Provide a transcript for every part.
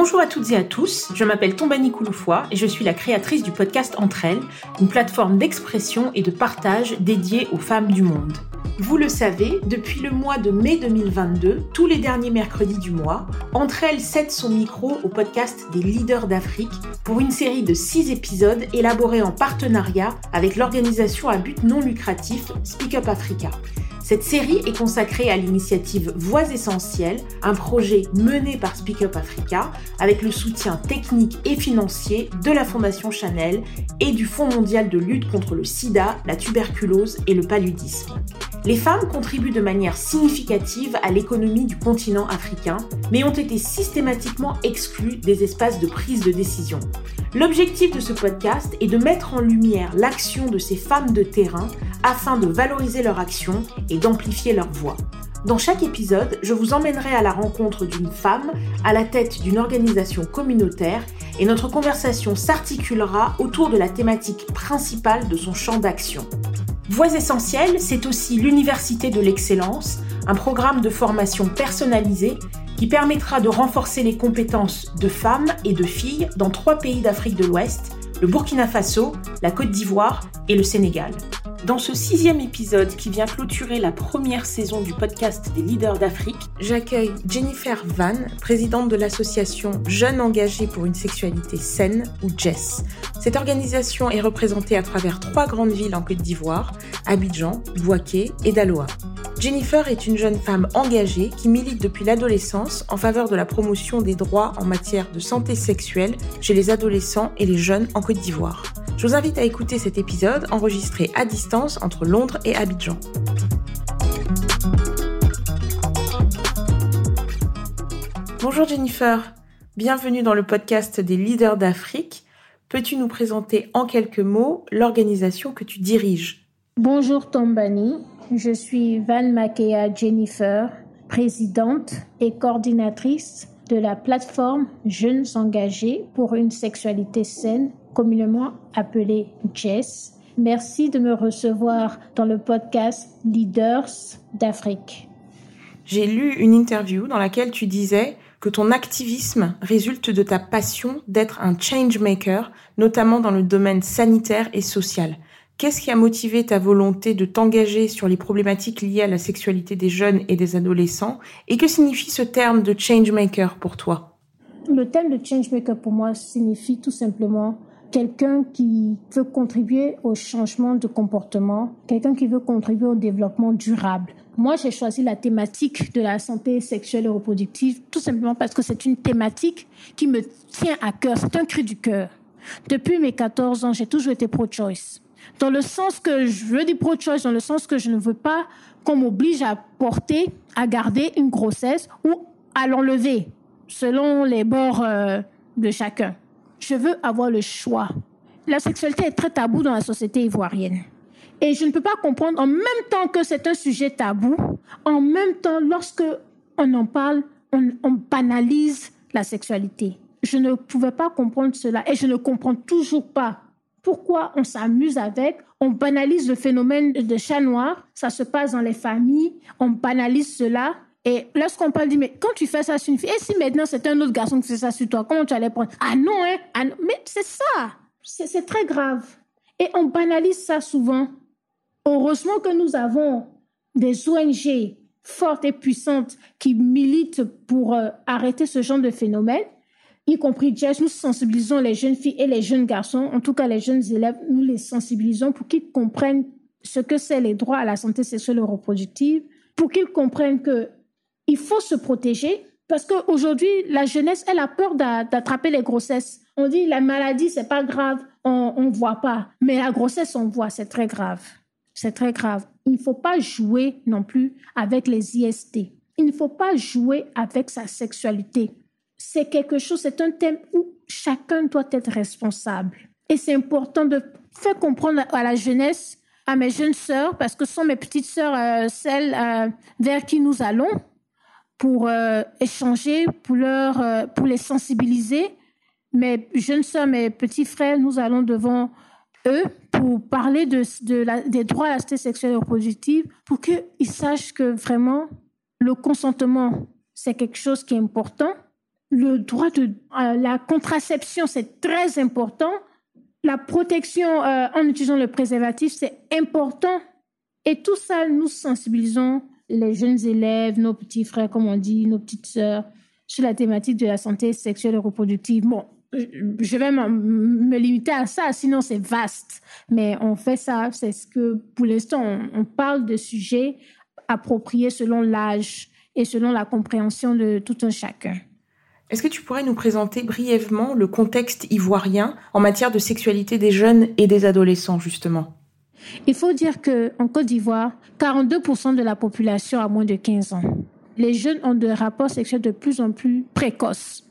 Bonjour à toutes et à tous, je m'appelle Tombani Kouloufoua et je suis la créatrice du podcast Entre elles, une plateforme d'expression et de partage dédiée aux femmes du monde. Vous le savez, depuis le mois de mai 2022, tous les derniers mercredis du mois, Entre elles cède son micro au podcast des leaders d'Afrique pour une série de six épisodes élaborés en partenariat avec l'organisation à but non lucratif Speak Up Africa. Cette série est consacrée à l'initiative Voix Essentielles, un projet mené par Speak Up Africa avec le soutien technique et financier de la Fondation Chanel et du Fonds mondial de lutte contre le sida, la tuberculose et le paludisme. Les femmes contribuent de manière significative à l'économie du continent africain, mais ont été systématiquement exclues des espaces de prise de décision. L'objectif de ce podcast est de mettre en lumière l'action de ces femmes de terrain afin de valoriser leur action et d'amplifier leur voix. Dans chaque épisode, je vous emmènerai à la rencontre d'une femme à la tête d'une organisation communautaire et notre conversation s'articulera autour de la thématique principale de son champ d'action. Voix essentielles, c'est aussi l'Université de l'excellence, un programme de formation personnalisé qui permettra de renforcer les compétences de femmes et de filles dans trois pays d'Afrique de l'Ouest, le Burkina Faso, la Côte d'Ivoire et le Sénégal. Dans ce sixième épisode qui vient clôturer la première saison du podcast des leaders d'Afrique, j'accueille Jennifer Van, présidente de l'association Jeunes engagés pour une sexualité saine, ou JESS. Cette organisation est représentée à travers trois grandes villes en Côte d'Ivoire, Abidjan, Bouaké et Daloa. Jennifer est une jeune femme engagée qui milite depuis l'adolescence en faveur de la promotion des droits en matière de santé sexuelle chez les adolescents et les jeunes en Côte d'Ivoire. Je vous invite à écouter cet épisode enregistré à distance entre Londres et Abidjan. Bonjour Jennifer, bienvenue dans le podcast des leaders d'Afrique. Peux-tu nous présenter en quelques mots l'organisation que tu diriges? Bonjour Tombani, je suis Van Makea Jennifer, présidente et coordinatrice de la plateforme Jeunes engagés pour une sexualité saine, communément appelée JESS. Merci de me recevoir dans le podcast Leaders d'Afrique. J'ai lu une interview dans laquelle tu disais que ton activisme résulte de ta passion d'être un change maker, notamment dans le domaine sanitaire et social. Qu'est-ce qui a motivé ta volonté de t'engager sur les problématiques liées à la sexualité des jeunes et des adolescents? Et que signifie ce terme de changemaker pour toi? Le terme de changemaker pour moi signifie tout simplement quelqu'un qui veut contribuer au changement de comportement, quelqu'un qui veut contribuer au développement durable. Moi, j'ai choisi la thématique de la santé sexuelle et reproductive tout simplement parce que c'est une thématique qui me tient à cœur, c'est un cri du cœur. Depuis mes 14 ans, j'ai toujours été pro-choice dans le sens que je veux dire pro-choice, dans le sens que je ne veux pas qu'on m'oblige à porter, à garder une grossesse ou à l'enlever, selon les bords euh, de chacun. Je veux avoir le choix. La sexualité est très tabou dans la société ivoirienne. Et je ne peux pas comprendre, en même temps que c'est un sujet tabou, en même temps, lorsque on en parle, on banalise la sexualité. Je ne pouvais pas comprendre cela et je ne comprends toujours pas pourquoi on s'amuse avec, on banalise le phénomène de chat noir, ça se passe dans les familles, on banalise cela. Et lorsqu'on parle, dit, mais quand tu fais ça sur une fille, et si maintenant c'est un autre garçon qui fait ça sur toi, comment tu allais prendre? Ah non, hein ah Mais c'est ça, c'est très grave. Et on banalise ça souvent. Heureusement que nous avons des ONG fortes et puissantes qui militent pour euh, arrêter ce genre de phénomène y compris Jess, nous sensibilisons les jeunes filles et les jeunes garçons, en tout cas les jeunes élèves, nous les sensibilisons pour qu'ils comprennent ce que c'est les droits à la santé sexuelle et reproductive, pour qu'ils comprennent que il faut se protéger parce qu'aujourd'hui, la jeunesse, elle a peur d'attraper les grossesses. On dit la maladie, c'est pas grave, on ne voit pas. Mais la grossesse, on voit, c'est très grave. C'est très grave. Il ne faut pas jouer non plus avec les IST. Il ne faut pas jouer avec sa sexualité c'est quelque chose, c'est un thème où chacun doit être responsable. Et c'est important de faire comprendre à la jeunesse, à mes jeunes sœurs, parce que ce sont mes petites sœurs, euh, celles euh, vers qui nous allons, pour euh, échanger, pour, leur, pour les sensibiliser. Mes jeunes sœurs, mes petits frères, nous allons devant eux pour parler de, de des droits à la santé sexuelle et reproductive, pour qu'ils sachent que vraiment le consentement, c'est quelque chose qui est important le droit de la contraception, c'est très important. La protection en utilisant le préservatif, c'est important. Et tout ça, nous sensibilisons les jeunes élèves, nos petits frères, comme on dit, nos petites sœurs, sur la thématique de la santé sexuelle et reproductive. Bon, je vais me limiter à ça, sinon c'est vaste. Mais on fait ça, c'est ce que pour l'instant, on, parle de sujets appropriés selon l'âge et selon la compréhension de tout un chacun. Est-ce que tu pourrais nous présenter brièvement le contexte ivoirien en matière de sexualité des jeunes et des adolescents, justement? Il faut dire qu'en Côte d'Ivoire, 42% de la population a moins de 15 ans. Les jeunes ont des rapports sexuels de plus en plus précoces.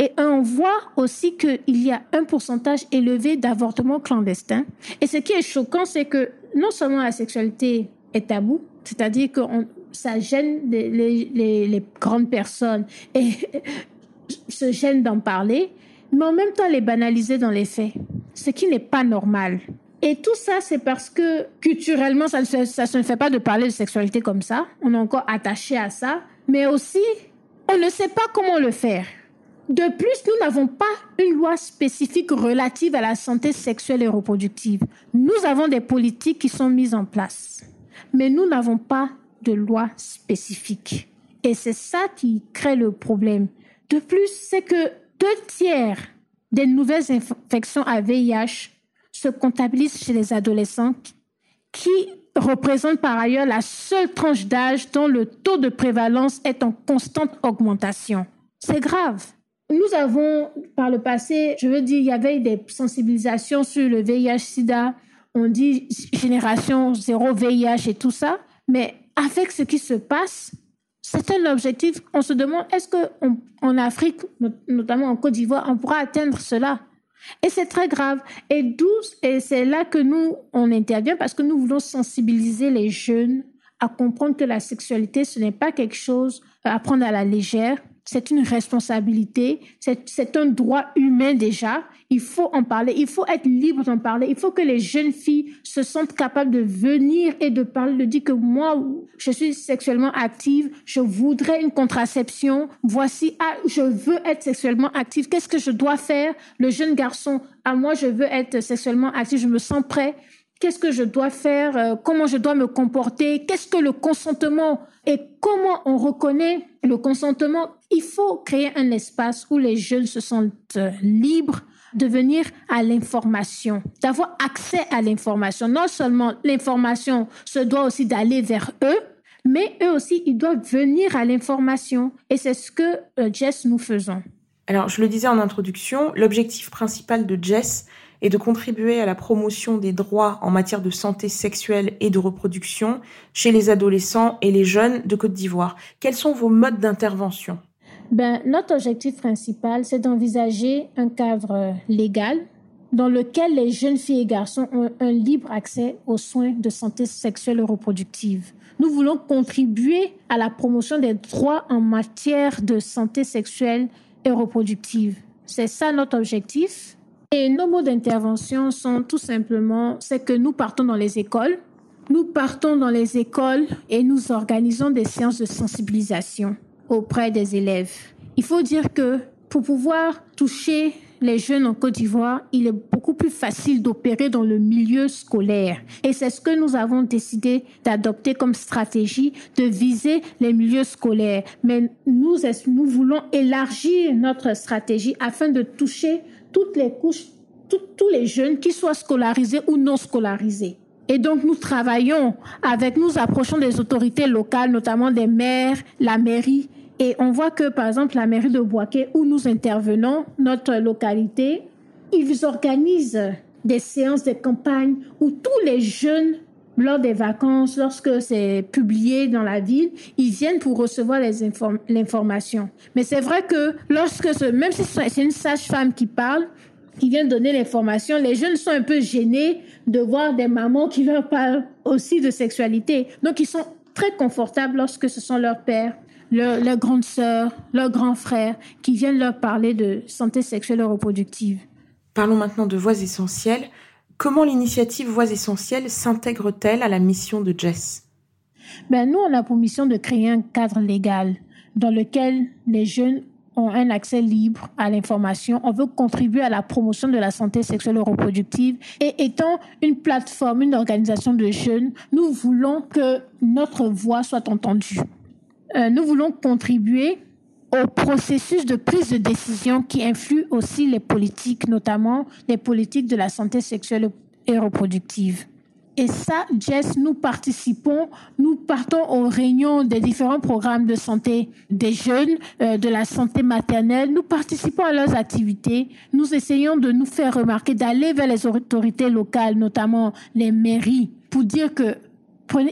Et on voit aussi qu'il y a un pourcentage élevé d'avortements clandestins. Et ce qui est choquant, c'est que non seulement la sexualité est tabou, c'est-à-dire que ça gêne les, les, les, grandes personnes et se gêne d'en parler, mais en même temps les banaliser dans les faits, ce qui n'est pas normal. Et tout ça, c'est parce que culturellement, ça ne, se, fait pas de parler de sexualité comme ça. On est encore attaché à ça. Mais aussi, on ne sait pas comment le faire. De plus, nous n'avons pas une loi spécifique relative à la santé sexuelle et reproductive. Nous avons des politiques qui sont mises en place, mais nous n'avons pas de loi spécifique. Et c'est ça qui crée le problème. De plus, c'est que deux tiers des nouvelles infections à VIH se comptabilisent chez les adolescents qui représentent par ailleurs la seule tranche d'âge dont le taux de prévalence est en constante augmentation. C'est grave. Nous avons, par le passé, je veux dire, il y avait des sensibilisations sur le VIH-Sida. On dit génération zéro VIH et tout ça. Mais avec ce qui se passe, c'est un objectif. On se demande, est-ce qu'en Afrique, notamment en Côte d'Ivoire, on pourra atteindre cela? Et c'est très grave. Et et c'est là que nous, on intervient parce que nous voulons sensibiliser les jeunes à comprendre que la sexualité, ce n'est pas quelque chose à prendre à la légère, c'est une responsabilité, c'est un droit humain déjà. Il faut en parler, il faut être libre d'en parler. Il faut que les jeunes filles se sentent capables de venir et de parler, de dire que moi, je suis sexuellement active, je voudrais une contraception. Voici, ah, je veux être sexuellement active. Qu'est-ce que je dois faire? Le jeune garçon, à ah, moi, je veux être sexuellement active, je me sens prêt qu'est-ce que je dois faire, euh, comment je dois me comporter, qu'est-ce que le consentement et comment on reconnaît le consentement. Il faut créer un espace où les jeunes se sentent euh, libres de venir à l'information, d'avoir accès à l'information. Non seulement l'information se doit aussi d'aller vers eux, mais eux aussi, ils doivent venir à l'information. Et c'est ce que euh, Jess nous faisons. Alors, je le disais en introduction, l'objectif principal de Jess, et de contribuer à la promotion des droits en matière de santé sexuelle et de reproduction chez les adolescents et les jeunes de Côte d'Ivoire. Quels sont vos modes d'intervention? Ben, Notre objectif principal, c'est d'envisager un cadre légal dans lequel les jeunes filles et garçons ont un libre accès aux soins de santé sexuelle et reproductive. Nous voulons contribuer à la promotion des droits en matière de santé sexuelle et reproductive. C'est ça notre objectif. Et nos mots d'intervention sont tout simplement, c'est que nous partons dans les écoles. Nous partons dans les écoles et nous organisons des séances de sensibilisation auprès des élèves. Il faut dire que pour pouvoir toucher les jeunes en Côte d'Ivoire, il est beaucoup plus facile d'opérer dans le milieu scolaire. Et c'est ce que nous avons décidé d'adopter comme stratégie, de viser les milieux scolaires. Mais nous, nous voulons élargir notre stratégie afin de toucher toutes les couches, tous les jeunes, qu'ils soient scolarisés ou non scolarisés. Et donc, nous travaillons avec, nous approchons des autorités locales, notamment des maires, la mairie. Et on voit que, par exemple, la mairie de Boaké, où nous intervenons, notre localité, ils organisent des séances de campagne où tous les jeunes, lors des vacances, lorsque c'est publié dans la ville, ils viennent pour recevoir l'information. Mais c'est vrai que lorsque, même si c'est une sage-femme qui parle, qui vient donner l'information, les jeunes sont un peu gênés de voir des mamans qui leur parlent aussi de sexualité. Donc, ils sont très confortables lorsque ce sont leurs pères, leurs, leurs grandes sœurs, leurs grands frères qui viennent leur parler de santé sexuelle et reproductive. Parlons maintenant de voix essentielles. Comment l'initiative Voix essentielles s'intègre-t-elle à la mission de Jess? Ben, Nous, on a pour mission de créer un cadre légal dans lequel les jeunes ont un accès libre à l'information. On veut contribuer à la promotion de la santé sexuelle et reproductive. Et étant une plateforme, une organisation de jeunes, nous voulons que notre voix soit entendue. Euh, nous voulons contribuer au processus de prise de décision qui influe aussi les politiques, notamment les politiques de la santé sexuelle et reproductive. Et ça, Jess, nous participons, nous partons aux réunions des différents programmes de santé des jeunes, euh, de la santé maternelle. Nous participons à leurs activités. Nous essayons de nous faire remarquer, d'aller vers les autorités locales, notamment les mairies, pour dire que,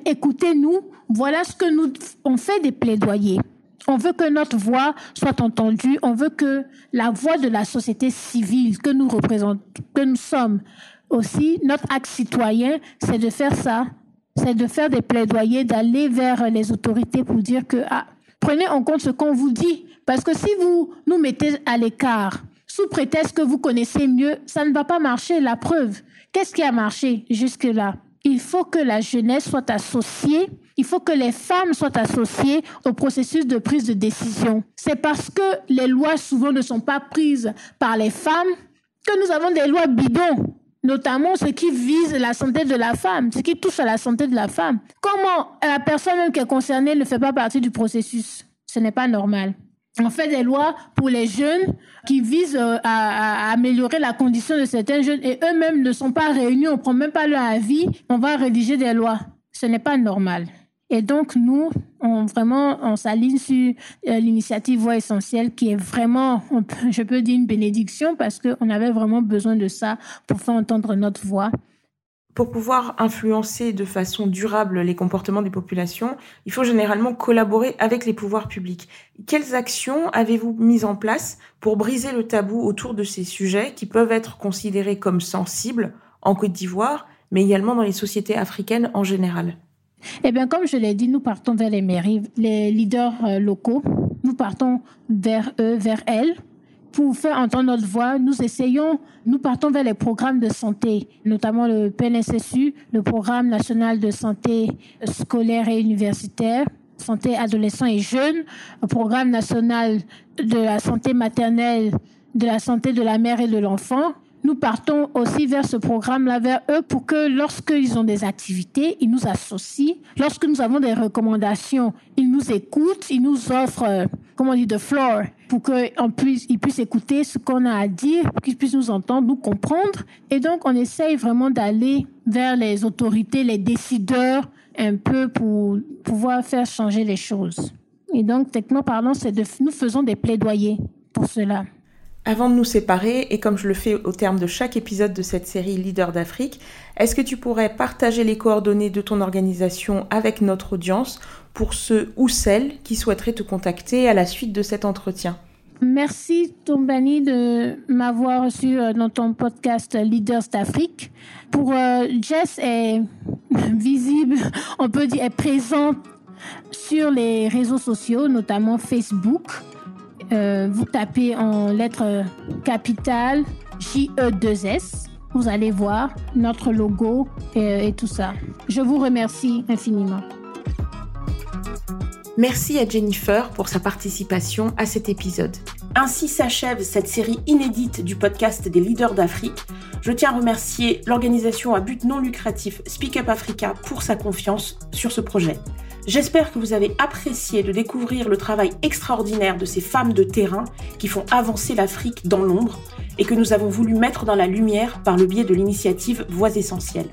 écoutez-nous, voilà ce que nous, on fait des plaidoyers. On veut que notre voix soit entendue. On veut que la voix de la société civile que nous représentons, que nous sommes, aussi, notre acte citoyen, c'est de faire ça, c'est de faire des plaidoyers, d'aller vers les autorités pour dire que ah, prenez en compte ce qu'on vous dit. Parce que si vous nous mettez à l'écart, sous prétexte que vous connaissez mieux, ça ne va pas marcher. La preuve, qu'est-ce qui a marché jusque-là? Il faut que la jeunesse soit associée, il faut que les femmes soient associées au processus de prise de décision. C'est parce que les lois souvent ne sont pas prises par les femmes que nous avons des lois bidons notamment ce qui vise la santé de la femme, ce qui touche à la santé de la femme. Comment la personne même qui est concernée ne fait pas partie du processus? Ce n'est pas normal. On fait des lois pour les jeunes qui visent euh, à, à améliorer la condition de certains jeunes et eux-mêmes ne sont pas réunis, on ne prend même pas leur avis, on va rédiger des lois. Ce n'est pas normal. Et donc, nous, on vraiment, on s'aligne sur euh, l'initiative Voix essentielle qui est vraiment, je peux dire, une bénédiction parce qu'on avait vraiment besoin de ça pour faire entendre notre voix. Pour pouvoir influencer de façon durable les comportements des populations, il faut généralement collaborer avec les pouvoirs publics. Quelles actions avez-vous mises en place pour briser le tabou autour de ces sujets qui peuvent être considérés comme sensibles en Côte d'Ivoire, mais également dans les sociétés africaines en général? Eh bien, comme je l'ai dit, nous partons vers les mairies, les leaders euh, locaux. Nous partons vers eux, vers elles. Pour faire entendre notre voix, nous essayons, nous partons vers les programmes de santé, notamment le PNSSU, le Programme national de santé scolaire et universitaire, santé adolescents et jeunes, le Programme national de la santé maternelle, de la santé de la mère et de l'enfant, nous partons aussi vers ce programme-là, vers eux, pour que lorsqu'ils ont des activités, ils nous associent. Lorsque nous avons des recommandations, ils nous écoutent, ils nous offrent, euh, comment on dit, de floor, pour qu'ils puisse, puissent écouter ce qu'on a à dire, qu'ils puissent nous entendre, nous comprendre. Et donc, on essaye vraiment d'aller vers les autorités, les décideurs, un peu pour pouvoir faire changer les choses. Et donc, techniquement parlant, c'est de, nous faisons des plaidoyers pour cela. Avant de nous séparer, et comme je le fais au terme de chaque épisode de cette série Leader d'Afrique, est-ce que tu pourrais partager les coordonnées de ton organisation avec notre audience pour ceux ou celles qui souhaiteraient te contacter à la suite de cet entretien? Merci Tombani de m'avoir reçu euh, dans ton podcast Leaders d'Afrique. Pour euh, Jess est visible, on peut dire est présente sur les réseaux sociaux, notamment Facebook. Euh, vous tapez en lettres capitales J-E-2-S. Vous allez voir notre logo et, et tout ça. Je vous remercie infiniment. Merci à Jennifer pour sa participation à cet épisode. Ainsi s'achève cette série inédite du podcast des leaders d'Afrique. Je tiens à remercier l'organisation à but non lucratif Speak Up Africa pour sa confiance sur ce projet. J'espère que vous avez apprécié de découvrir le travail extraordinaire de ces femmes de terrain qui font avancer l'Afrique dans l'ombre et que nous avons voulu mettre dans la lumière par le biais de l'initiative Voix essentielles.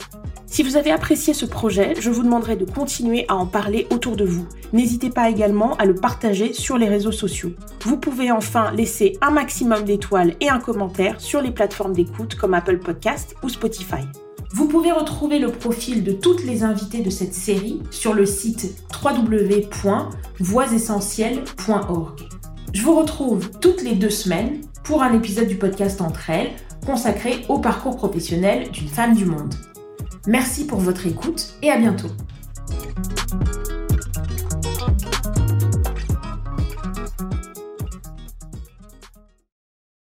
Si vous avez apprécié ce projet, je vous demanderai de continuer à en parler autour de vous. N'hésitez pas également à le partager sur les réseaux sociaux. Vous pouvez enfin laisser un maximum d'étoiles et un commentaire sur les plateformes d'écoute comme Apple Podcast ou Spotify. Vous pouvez retrouver le profil de toutes les invitées de cette série sur le site www.voixessentielles.org. Je vous retrouve toutes les deux semaines pour un épisode du podcast Entre elles consacré au parcours professionnel d'une femme du monde. Merci pour votre écoute et à bientôt.